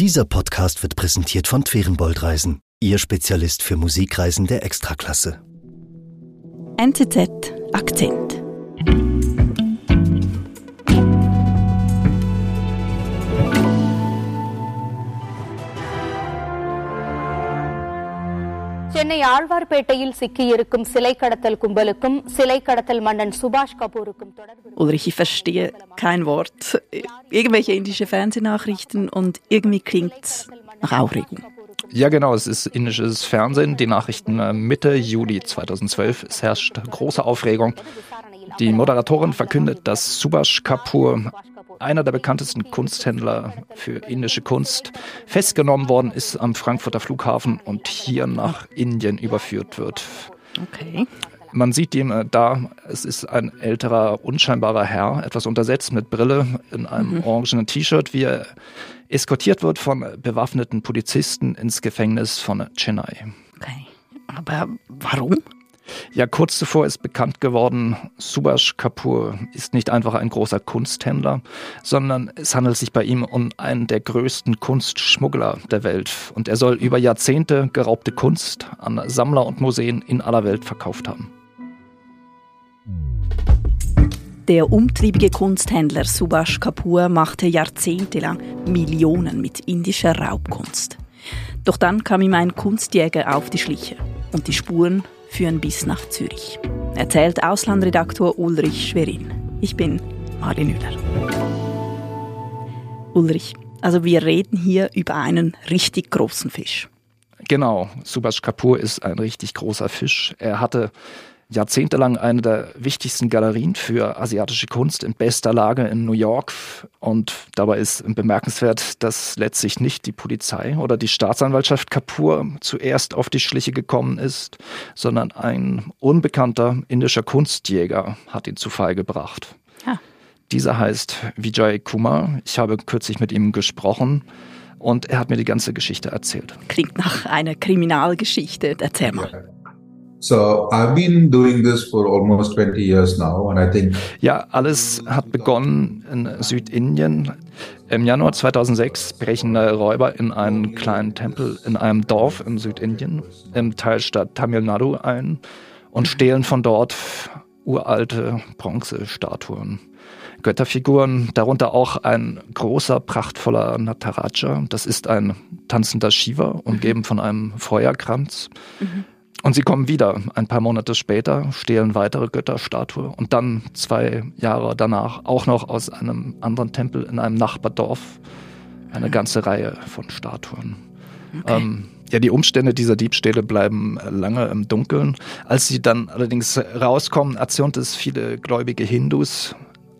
Dieser Podcast wird präsentiert von Twerenbold Reisen, Ihr Spezialist für Musikreisen der Extraklasse. NZZ Akzent. ஆழ்வார்பேட்டையில் சிக்கியிருக்கும் சிலை கடத்தல் கும்பலுக்கும் சிலை கடத்தல் மன்னன் சுபாஷ் கபூருக்கும் தொடர்பு Ulrich, ich verstehe kein Wort. Irgendwelche indische Fernsehnachrichten und irgendwie klingt's nach Aufregung. Ja, genau, es ist indisches Fernsehen, die Nachrichten äh, Mitte Juli 2012. Es herrscht große Aufregung. Die Moderatorin verkündet, dass Subhash Kapoor, einer der bekanntesten Kunsthändler für indische Kunst, festgenommen worden ist am Frankfurter Flughafen und hier nach Indien überführt wird. Okay. Man sieht ihm äh, da, es ist ein älterer, unscheinbarer Herr, etwas untersetzt mit Brille, in einem orangenen T-Shirt, wie er eskortiert wird von bewaffneten Polizisten ins Gefängnis von Chennai. Okay. Aber warum? Ja, kurz zuvor ist bekannt geworden, Subhash Kapoor ist nicht einfach ein großer Kunsthändler, sondern es handelt sich bei ihm um einen der größten Kunstschmuggler der Welt. Und er soll über Jahrzehnte geraubte Kunst an Sammler und Museen in aller Welt verkauft haben. Der umtriebige Kunsthändler Subhash Kapoor machte jahrzehntelang Millionen mit indischer Raubkunst. Doch dann kam ihm ein Kunstjäger auf die Schliche und die Spuren führen bis nach Zürich. Erzählt Auslandredaktor Ulrich Schwerin. Ich bin Marlin Müller. Ulrich, also wir reden hier über einen richtig großen Fisch. Genau, Subhash Kapoor ist ein richtig großer Fisch. Er hatte jahrzehntelang eine der wichtigsten Galerien für asiatische Kunst in bester Lage in New York. Und dabei ist bemerkenswert, dass letztlich nicht die Polizei oder die Staatsanwaltschaft Kapoor zuerst auf die Schliche gekommen ist, sondern ein unbekannter indischer Kunstjäger hat ihn zu Fall gebracht. Ah. Dieser heißt Vijay Kumar. Ich habe kürzlich mit ihm gesprochen und er hat mir die ganze Geschichte erzählt. Klingt nach einer Kriminalgeschichte. Erzähl mal. So I've been doing this for almost 20 years now, and I think Ja, alles hat begonnen in Südindien. Im Januar 2006 brechen Räuber in einen kleinen Tempel in einem Dorf in Südindien im Teilstaat Tamil Nadu ein und stehlen von dort uralte Bronzestatuen. Götterfiguren, darunter auch ein großer, prachtvoller Nataraja. Das ist ein tanzender Shiva, umgeben von einem Feuerkranz. Und sie kommen wieder. Ein paar Monate später, stehlen weitere Götterstatue und dann zwei Jahre danach auch noch aus einem anderen Tempel in einem Nachbardorf eine ganze Reihe von Statuen. Ähm, ja, die Umstände dieser Diebstähle bleiben lange im Dunkeln. Als sie dann allerdings rauskommen, erzürnt es viele gläubige Hindus,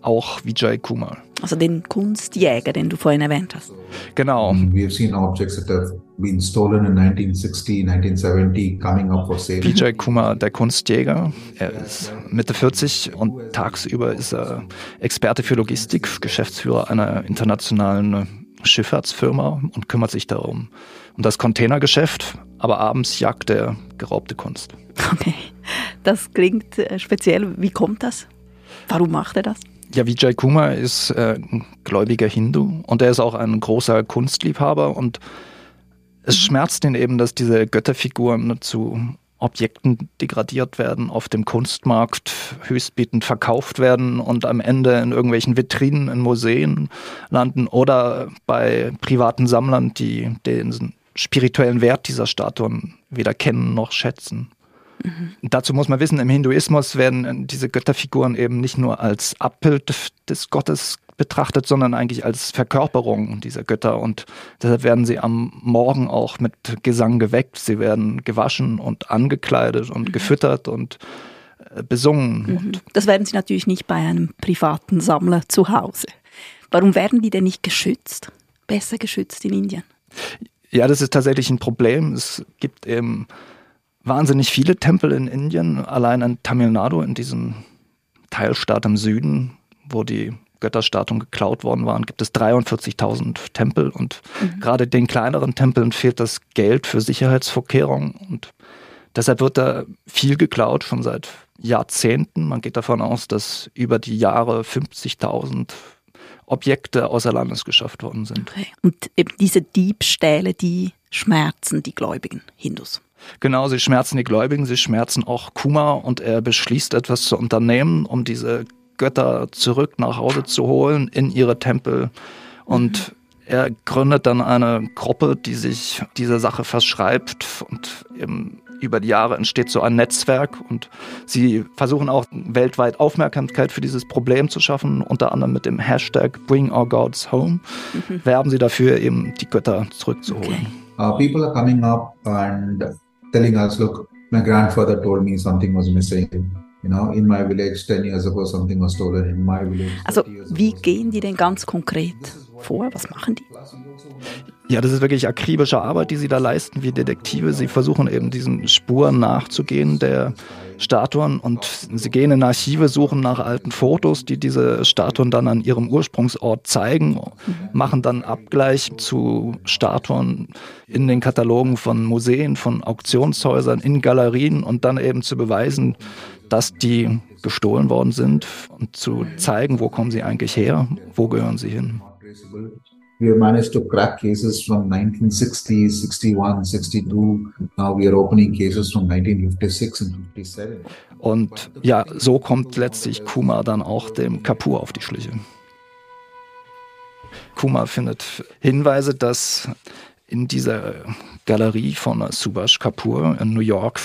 auch Vijay Kumar. Also den Kunstjäger, den du vorhin erwähnt hast. Genau. we have seen objects that have been stolen in 1960, 1970 coming up for sale. Vijay Kumar, der Kunstjäger. Er ist Mitte 40 und tagsüber ist er Experte für Logistik, Geschäftsführer einer internationalen Schifffahrtsfirma und kümmert sich darum um das Containergeschäft. Aber abends jagt er geraubte Kunst. Okay. Das klingt äh, speziell. Wie kommt das? Warum macht er das? Ja, Vijay Kumar ist äh, ein gläubiger Hindu und er ist auch ein großer Kunstliebhaber und es schmerzt ihn eben, dass diese Götterfiguren zu Objekten degradiert werden, auf dem Kunstmarkt höchstbietend verkauft werden und am Ende in irgendwelchen Vitrinen in Museen landen oder bei privaten Sammlern, die den spirituellen Wert dieser Statuen weder kennen noch schätzen. Dazu muss man wissen, im Hinduismus werden diese Götterfiguren eben nicht nur als Abbild des Gottes betrachtet, sondern eigentlich als Verkörperung dieser Götter. Und deshalb werden sie am Morgen auch mit Gesang geweckt. Sie werden gewaschen und angekleidet und gefüttert und äh, besungen. Und Das werden sie natürlich nicht bei einem privaten Sammler zu Hause. Warum werden die denn nicht geschützt? Besser geschützt in Indien? Ja, das ist tatsächlich ein Problem. Es gibt eben wahnsinnig viele Tempel in Indien, allein in Tamil Nadu, in diesem Teilstaat im Süden, wo die Götterstatuen geklaut worden waren, gibt es 43.000 Tempel und gerade den kleineren Tempeln fehlt das Geld für Sicherheitsvorkehrungen und deshalb wird da viel geklaut, schon seit Jahrzehnten. Man geht davon aus, dass über die Jahre 50.000 Objekte außer Landes geschafft worden sind. Okay. Und eben diese Diebstähle, die schmerzen die gläubigen Hindus. Genau, sie schmerzen die Gläubigen, sie schmerzen auch Kuma und er beschließt etwas zu unternehmen, um diese Götter zurück nach Hause zu holen in ihre Tempel. Und mhm. er gründet dann eine Gruppe, die sich dieser Sache verschreibt und eben über die Jahre entsteht so ein Netzwerk und sie versuchen auch weltweit Aufmerksamkeit für dieses Problem zu schaffen, unter anderem mit dem Hashtag Bring Our Gods Home. Mhm. Werben sie dafür, eben die Götter zurückzuholen. Okay. Uh, people are coming up and telling us, look, my grandfather told me something was missing. You know, in my village 10 years ago something was stolen in my village. Also, wie gehen die denn ganz konkret vor? Was machen die? Ja, das ist wirklich akribische Arbeit, die sie da leisten, wie Detektive. Sie versuchen eben diesen Spuren nachzugehen der Statuen und sie gehen in Archive, suchen nach alten Fotos, die diese Statuen dann an ihrem Ursprungsort zeigen, machen dann Abgleich zu Statuen in den Katalogen von Museen, von Auktionshäusern, in Galerien und dann eben zu beweisen, dass die gestohlen worden sind und zu zeigen, wo kommen sie eigentlich her, wo gehören sie hin we have managed to crack cases from 1960, 61, 62. Now we are opening cases from 1956 and 57. Und ja, so kommt letztlich Kuma dann auch dem Kapur auf die Schliche. Kuma findet Hinweise, dass in dieser Galerie von Subhash Kapoor in New York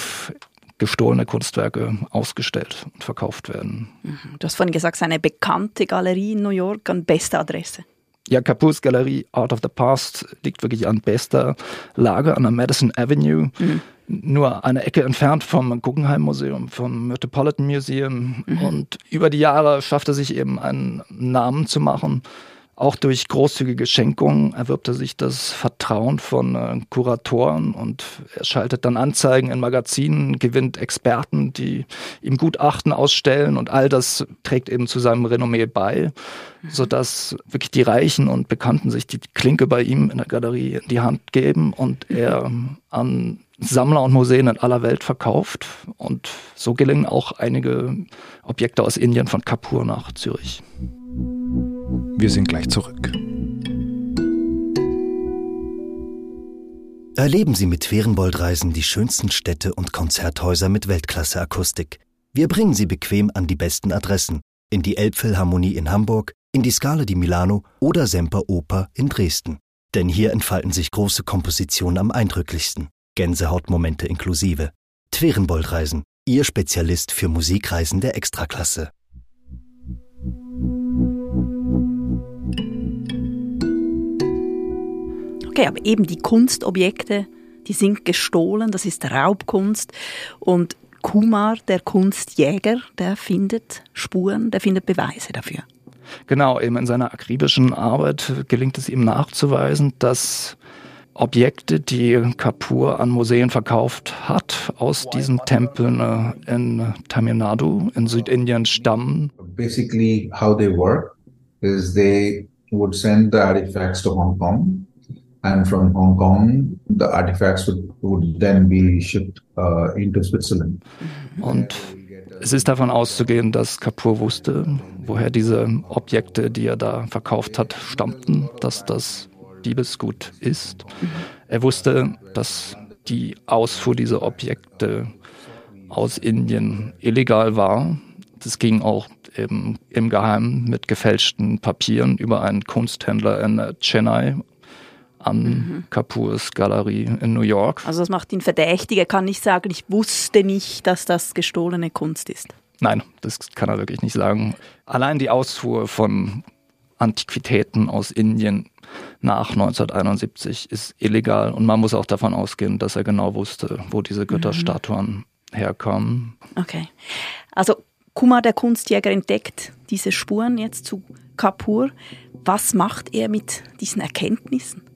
gestohlene Kunstwerke ausgestellt und verkauft werden. Mhm. Du hast vorhin gesagt, seine bekannte Galerie in New York an bester Adresse. Ja, Capus Galerie Art of the Past liegt wirklich an bester Lage an der Madison Avenue. Mhm. Nur eine Ecke entfernt vom Guggenheim Museum, vom Metropolitan Museum. Mhm. Und über die Jahre schafft er sich eben einen Namen zu machen auch durch großzügige Schenkungen erwirbt er sich das Vertrauen von äh, Kuratoren und er schaltet dann Anzeigen in Magazinen, gewinnt Experten, die ihm Gutachten ausstellen und all das trägt eben zu seinem Renommee bei, mhm. sodass wirklich die Reichen und Bekannten sich die Klinke bei ihm in der Galerie in die Hand geben und er an Sammler und Museen in aller Welt verkauft. Und so gelingen auch einige Objekte aus Indien von Kapur nach Zürich. Wir sind gleich zurück. Erleben Sie mit Ferienboldreisen die schönsten Städte und Konzerthäuser mit Weltklasse-Akustik. Wir bringen Sie bequem an die besten Adressen. In die Elbphilharmonie in Hamburg, in die Scala di Milano oder Semper Oper in Dresden. Denn hier entfalten sich große Kompositionen am eindrücklichsten. Gänsehautmomente inklusive. Twerenboldreisen, Ihr Spezialist für Musikreisen der Extraklasse. Okay, aber eben die Kunstobjekte, die sind gestohlen, das ist Raubkunst und Kumar, der Kunstjäger, der findet Spuren, der findet Beweise dafür. Genau, eben in seiner akribischen Arbeit gelingt es ihm nachzuweisen, dass Objekte, die Kapoor an Museen verkauft hat, aus diesen Tempeln äh, in Tamil Nadu in Südindien stammen. Basically, how they work is they would send the artifacts to Hong Kong and from Hong Kong, the artifacts would, would then be shipped uh, into Switzerland. Und es ist davon auszugehen, dass Kapoor wusste, woher diese Objekte, die er da verkauft hat, stammten, dass das Diebesgut ist. Er wusste, dass die Ausfuhr dieser Objekte aus Indien illegal war. Das ging auch im, im Geheimen mit gefälschten Papieren über einen Kunsthändler in Chennai an mhm. Kapoors Galerie in New York. Also das macht ihn verdächtig. Er kann nicht sagen, ich wusste nicht, dass das gestohlene Kunst ist. Nein, das kann er wirklich nicht sagen. Allein die Ausfuhr von Antiquitäten aus Indien nach 1971 ist illegal und man muss auch davon ausgehen, dass er genau wusste, wo diese Götterstatuen mhm. herkommen. Okay. Also Kumar, der Kunstjäger, entdeckt diese Spuren jetzt zu Kapur. Was macht er mit diesen Erkenntnissen?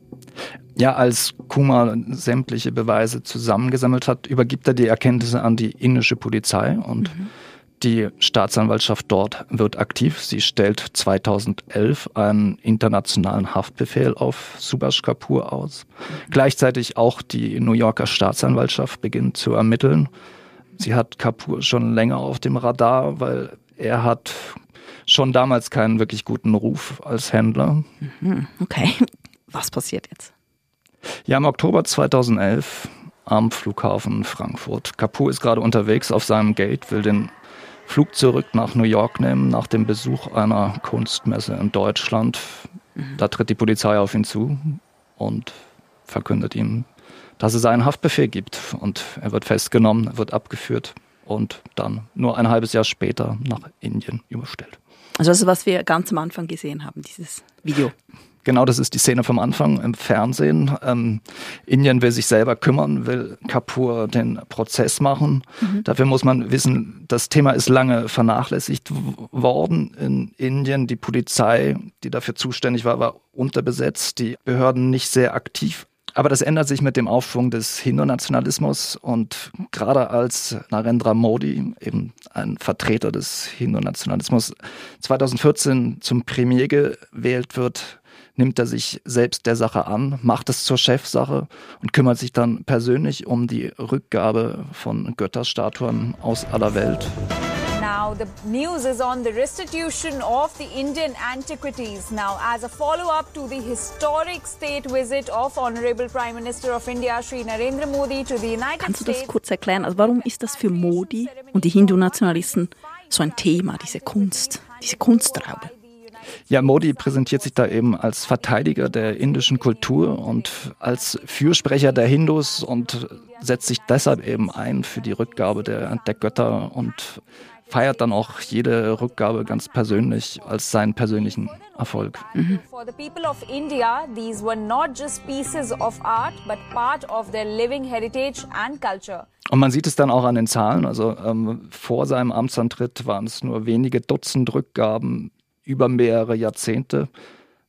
Ja, als Kumar sämtliche Beweise zusammengesammelt hat, übergibt er die Erkenntnisse an die indische Polizei und mhm. die Staatsanwaltschaft dort wird aktiv. Sie stellt 2011 einen internationalen Haftbefehl auf Subhash Kapoor aus. Mhm. Gleichzeitig auch die New Yorker Staatsanwaltschaft beginnt zu ermitteln. Sie hat Kapoor schon länger auf dem Radar, weil er hat schon damals keinen wirklich guten Ruf als Händler. Mhm, okay, was passiert jetzt? Ja, im Oktober 2011 am Flughafen Frankfurt. Kapoor ist gerade unterwegs auf seinem Gate, will den Flug zurück nach New York nehmen, nach dem Besuch einer Kunstmesse in Deutschland. Mhm. Da tritt die Polizei auf ihn zu und verkündet ihm, dass es einen Haftbefehl gibt. Und er wird festgenommen, er wird abgeführt und dann nur ein halbes Jahr später nach Indien überstellt. Also das, was wir ganz am Anfang gesehen haben, dieses Video. Genau, das ist die Szene vom Anfang im Fernsehen. Ähm, Indien will sich selber kümmern, will Kapoor den Prozess machen. Mhm. Dafür muss man wissen, das Thema ist lange vernachlässigt worden in Indien. Die Polizei, die dafür zuständig war, war unterbesetzt, die Behörden nicht sehr aktiv. Aber das ändert sich mit dem Aufschwung des Hindu-Nationalismus und gerade als Narendra Modi, eben ein Vertreter des Hindu-Nationalismus, 2014 zum Premier gewählt wird, nimmt er sich selbst der Sache an, macht es zur Chefsache und kümmert sich dann persönlich um die Rückgabe von Götterstatuen aus aller Welt. Now, the news is on the restitution of the Indian antiquities. Now, as a follow up to the historic state visit of Honorable Prime Minister of India, Sri Narendra Modi, to the United Kannst du das kurz erklären? Also, warum ist das für Modi und die Hindu-Nationalisten so ein Thema, diese Kunst, diese Kunstraube? Ja, Modi präsentiert sich da eben als Verteidiger der indischen Kultur und als Fürsprecher der Hindus und setzt sich deshalb eben ein für die Rückgabe der, der Götter und feiert dann auch jede Rückgabe ganz persönlich als seinen persönlichen Erfolg. Mhm. For the people of India, these were not just pieces of art, but part of their living heritage and culture. Und man sieht es dann auch an den Zahlen. Also ähm, vor seinem Amtsantritt waren es nur wenige Dutzend Rückgaben über mehrere Jahrzehnte.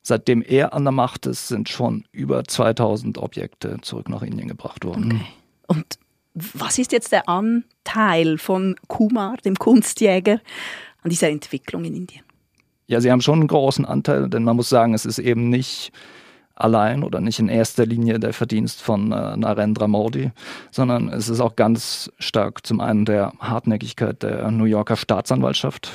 Seitdem er an der Macht ist, sind schon über 2000 Objekte zurück nach Indien gebracht worden. Okay. Und was ist jetzt der Anteil von Kumar, dem Kunstjäger, an dieser Entwicklung in Indien? Ja, sie haben schon einen großen Anteil, denn man muss sagen, es ist eben nicht allein oder nicht in erster Linie der Verdienst von äh, Narendra Modi, sondern es ist auch ganz stark zum einen der Hartnäckigkeit der New Yorker Staatsanwaltschaft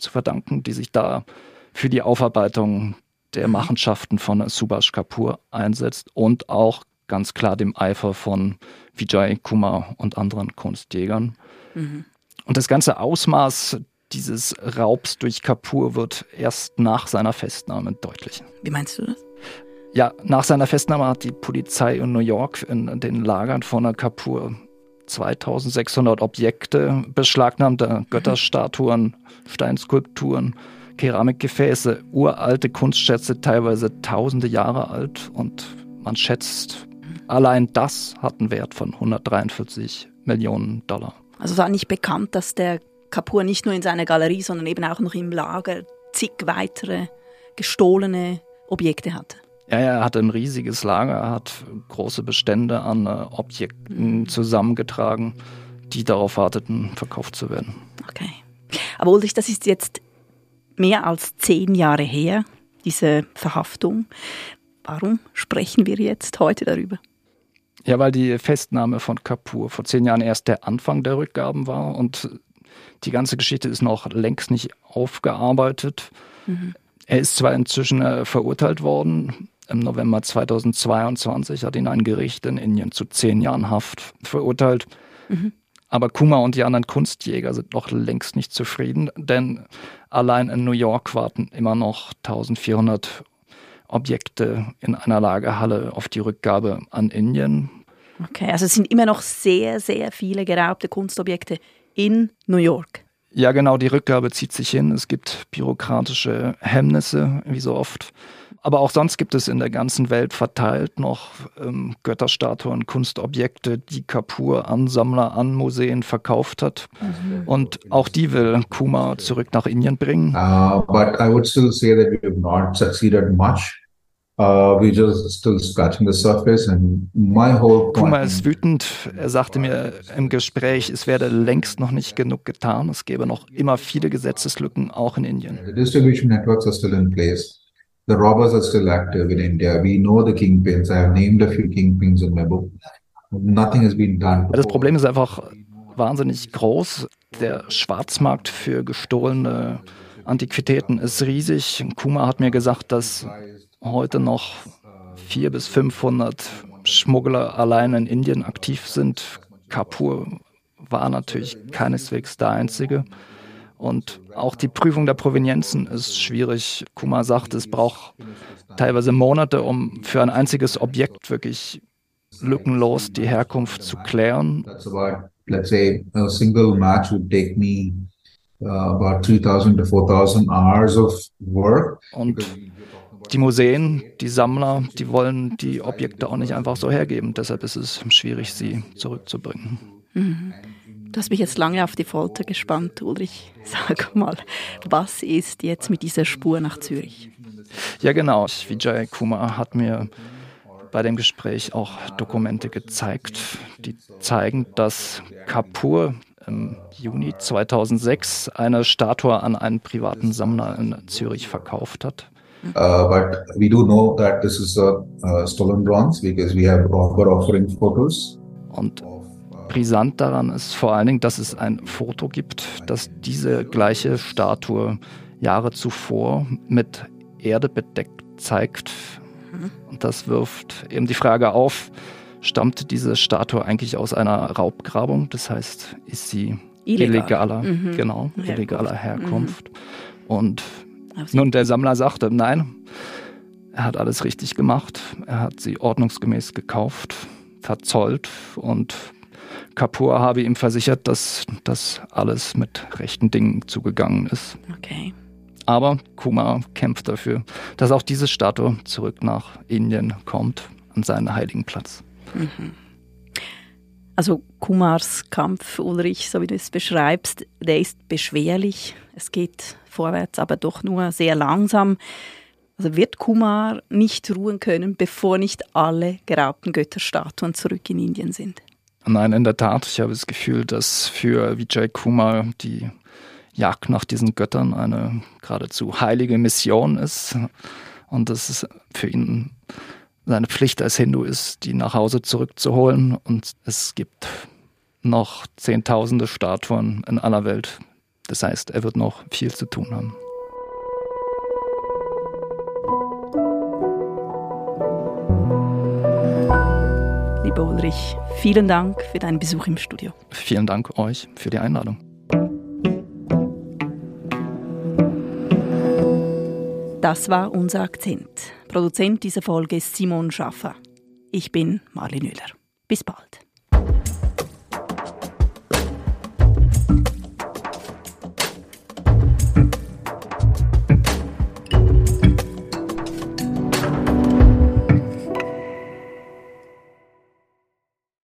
zu verdanken, die sich da für die Aufarbeitung der mhm. Machenschaften von Subhash Kapoor einsetzt und auch ganz klar dem Eifer von Vijay Kumar und anderen Kunstjägern. Mhm. Und das ganze Ausmaß dieses Raubs durch Kapoor wird erst nach seiner Festnahme deutlich. Wie meinst du das? Ja, nach seiner Festnahme hat die Polizei in New York in den Lagern von Kapoor 2600 Objekte beschlagnahmt, mhm. Götterstatuen, Steinskulpturen, Keramikgefäße, uralte Kunstschätze, teilweise tausende Jahre alt und man schätzt, allein das hat einen Wert von 143 Millionen Dollar. Also es war nicht bekannt, dass der Kapur nicht nur in seiner Galerie, sondern eben auch noch im Lager zig weitere gestohlene Objekte hatte. Ja, er hat ein riesiges Lager, er hat große Bestände an äh, Objekten zusammengetragen, die darauf warteten, verkauft zu werden. Okay. Aber Ulrich, das ist jetzt mehr als zehn Jahre her, diese Verhaftung. Warum sprechen wir jetzt heute darüber? Ja, weil die Festnahme von Kapoor vor zehn Jahren erst der Anfang der Rückgaben war und die ganze Geschichte ist noch längst nicht aufgearbeitet. Mhm. Er ist zwar inzwischen äh, verurteilt worden, im November 2022 hat ihn ein Gericht in Indien zu zehn Jahren Haft verurteilt. Mhm. Aber Kumar und die anderen Kunstjäger sind noch längst nicht zufrieden, denn allein in New York warten immer noch 1400 Objekte in einer Lagerhalle auf die Rückgabe an Indien. Okay, also es sind immer noch sehr, sehr viele geraubte Kunstobjekte in New York. Ja, genau, die Rückgabe zieht sich hin. Es gibt bürokratische Hemmnisse, wie so oft. Aber auch sonst gibt es in der ganzen Welt verteilt noch ähm, Götterstatuen, Kunstobjekte, die Kapoor an Sammler, an Museen verkauft hat. Mhm. Und auch die will Kuma zurück nach Indien bringen. Uh, but I would still say that we have not succeeded much. Uh, we just still scratching the surface and my whole Kuma ist wütend. Er sagte mir im Gespräch, es werde längst noch nicht genug getan. Es gäbe noch immer viele Gesetzeslücken, auch in Indien. The distribution networks are still in place. The robbers are still active in India. We know the kingpins. I have named a few kingpins in my book. Nothing has been done. Das Problem ist einfach wahnsinnig groß. Der Schwarzmarkt für gestohlene Antiquitäten ist riesig. Kuma hat mir gesagt, dass heute noch 400 bis 500 Schmuggler allein in Indien aktiv sind. Kapur war natürlich keineswegs der einzige. Und auch die Prüfung der Provenienzen ist schwierig. Kuma sagt, es braucht teilweise Monate, um für ein einziges Objekt wirklich lückenlos die Herkunft zu klären. let's say a single match would take me uh, about 3000 to 4000 hours of work. Und die Museen, die Sammler, die wollen die Objekte auch nicht einfach so hergeben. Deshalb ist es schwierig, sie zurückzubringen. Mhm. Du hast mich jetzt lange auf die Folter gespannt, Ulrich. Sag mal, was ist jetzt mit dieser Spur nach Zürich? Ja, genau. Vijay Kumar hat mir bei dem Gespräch auch Dokumente gezeigt, die zeigen, dass Kapoor im Juni 2006 eine Statue an einen privaten Sammler in Zürich verkauft hat. Uh, but we do know that this is a, a stolen bronze because we have robber offering photos. Und Brisant daran ist vor allen Dingen, dass es ein Foto gibt, das diese gleiche Statue Jahre zuvor mit Erde bedeckt zeigt. Und das wirft eben die Frage auf, stammt diese Statue eigentlich aus einer Raubgrabung? Das heißt, ist sie Illegal. illegaler, mhm. genau, Herkunft. illegaler Herkunft? Mhm. Und nun der Sammler sagte, nein, er hat alles richtig gemacht. Er hat sie ordnungsgemäß gekauft, verzollt und Kapoor habe ihm versichert, dass das alles mit rechten Dingen zugegangen ist. Okay. Aber Kumar kämpft dafür, dass auch diese Statue zurück nach Indien kommt, an seinen heiligen Platz. Mhm. Also Kumars Kampf, Ulrich, so wie du es beschreibst, der ist beschwerlich. Es geht vorwärts, aber doch nur sehr langsam. Also wird Kumar nicht ruhen können, bevor nicht alle geraubten Götterstatuen zurück in Indien sind? Nein, in der Tat. Ich habe das Gefühl, dass für Vijay Kumar die Jagd nach diesen Göttern eine geradezu heilige Mission ist und dass es für ihn seine Pflicht als Hindu ist, die nach Hause zurückzuholen. Und es gibt noch Zehntausende Statuen in aller Welt. Das heißt, er wird noch viel zu tun haben. Lieber Ulrich, vielen Dank für deinen Besuch im Studio. Vielen Dank euch für die Einladung. Das war unser Akzent. Produzent dieser Folge ist Simon Schaffer. Ich bin Marlene Müller. Bis bald.